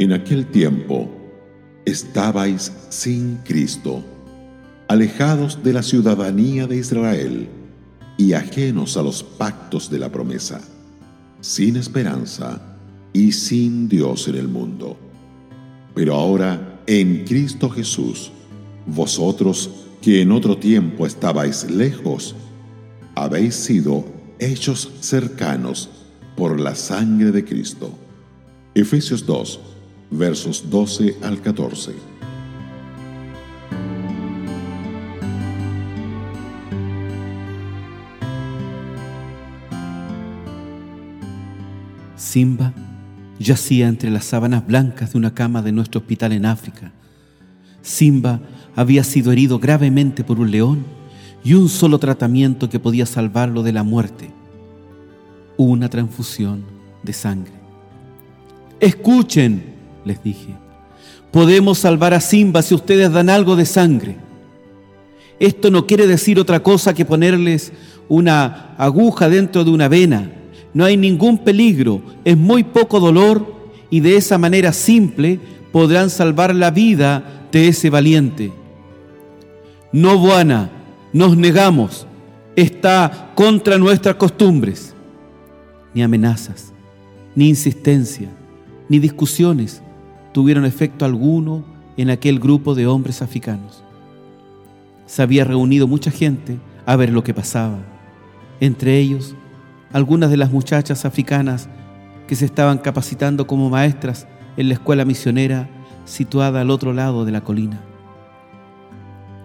En aquel tiempo estabais sin Cristo, alejados de la ciudadanía de Israel y ajenos a los pactos de la promesa, sin esperanza y sin Dios en el mundo. Pero ahora, en Cristo Jesús, vosotros que en otro tiempo estabais lejos, habéis sido hechos cercanos por la sangre de Cristo. Efesios 2, versos 12 al 14. Simba yacía entre las sábanas blancas de una cama de nuestro hospital en África. Simba había sido herido gravemente por un león y un solo tratamiento que podía salvarlo de la muerte, una transfusión de sangre. Escuchen, les dije, podemos salvar a Simba si ustedes dan algo de sangre. Esto no quiere decir otra cosa que ponerles una aguja dentro de una vena. No hay ningún peligro, es muy poco dolor y de esa manera simple podrán salvar la vida de ese valiente. No, Buana, nos negamos, está contra nuestras costumbres. Ni amenazas, ni insistencia, ni discusiones tuvieron efecto alguno en aquel grupo de hombres africanos. Se había reunido mucha gente a ver lo que pasaba, entre ellos algunas de las muchachas africanas que se estaban capacitando como maestras en la escuela misionera situada al otro lado de la colina.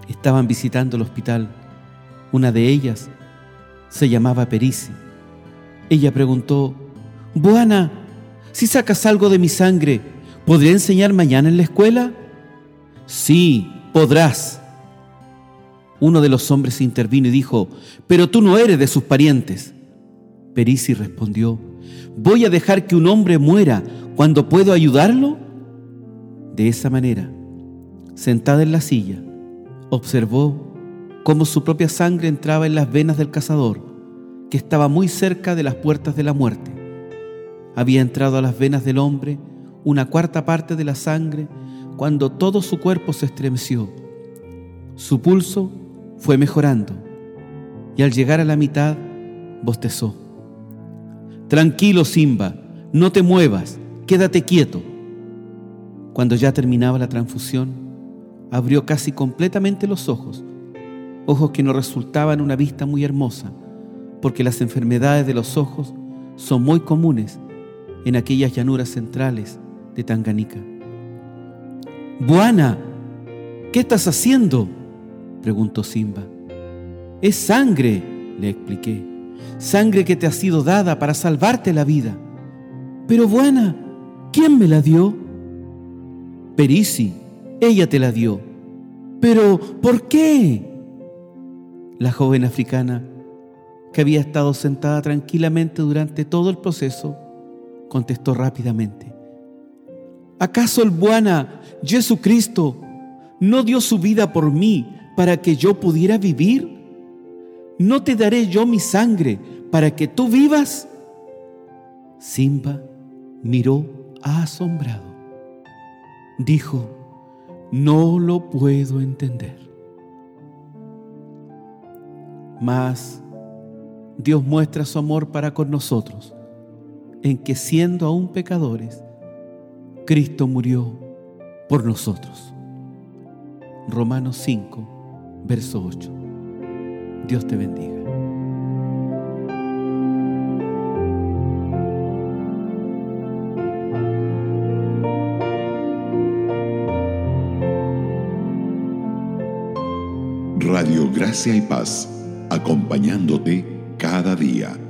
Estaban visitando el hospital. Una de ellas se llamaba Perisi. Ella preguntó, Buana, si sacas algo de mi sangre, ¿podré enseñar mañana en la escuela? Sí, podrás. Uno de los hombres intervino y dijo, pero tú no eres de sus parientes. Perisi respondió, ¿voy a dejar que un hombre muera cuando puedo ayudarlo? De esa manera, sentada en la silla, observó cómo su propia sangre entraba en las venas del cazador, que estaba muy cerca de las puertas de la muerte. Había entrado a las venas del hombre una cuarta parte de la sangre cuando todo su cuerpo se estremeció. Su pulso fue mejorando y al llegar a la mitad bostezó. Tranquilo, Simba, no te muevas, quédate quieto. Cuando ya terminaba la transfusión, abrió casi completamente los ojos, ojos que no resultaban una vista muy hermosa, porque las enfermedades de los ojos son muy comunes en aquellas llanuras centrales de Tanganica. Buana, ¿qué estás haciendo? preguntó Simba. Es sangre, le expliqué sangre que te ha sido dada para salvarte la vida. Pero buena, ¿quién me la dio? Perisi, ella te la dio. Pero, ¿por qué? La joven africana, que había estado sentada tranquilamente durante todo el proceso, contestó rápidamente. ¿Acaso el buena Jesucristo no dio su vida por mí para que yo pudiera vivir? ¿no te daré yo mi sangre para que tú vivas? Simba miró asombrado. Dijo, no lo puedo entender. Mas Dios muestra su amor para con nosotros, en que siendo aún pecadores, Cristo murió por nosotros. Romanos 5, verso 8. Dios te bendiga. Radio Gracia y Paz, acompañándote cada día.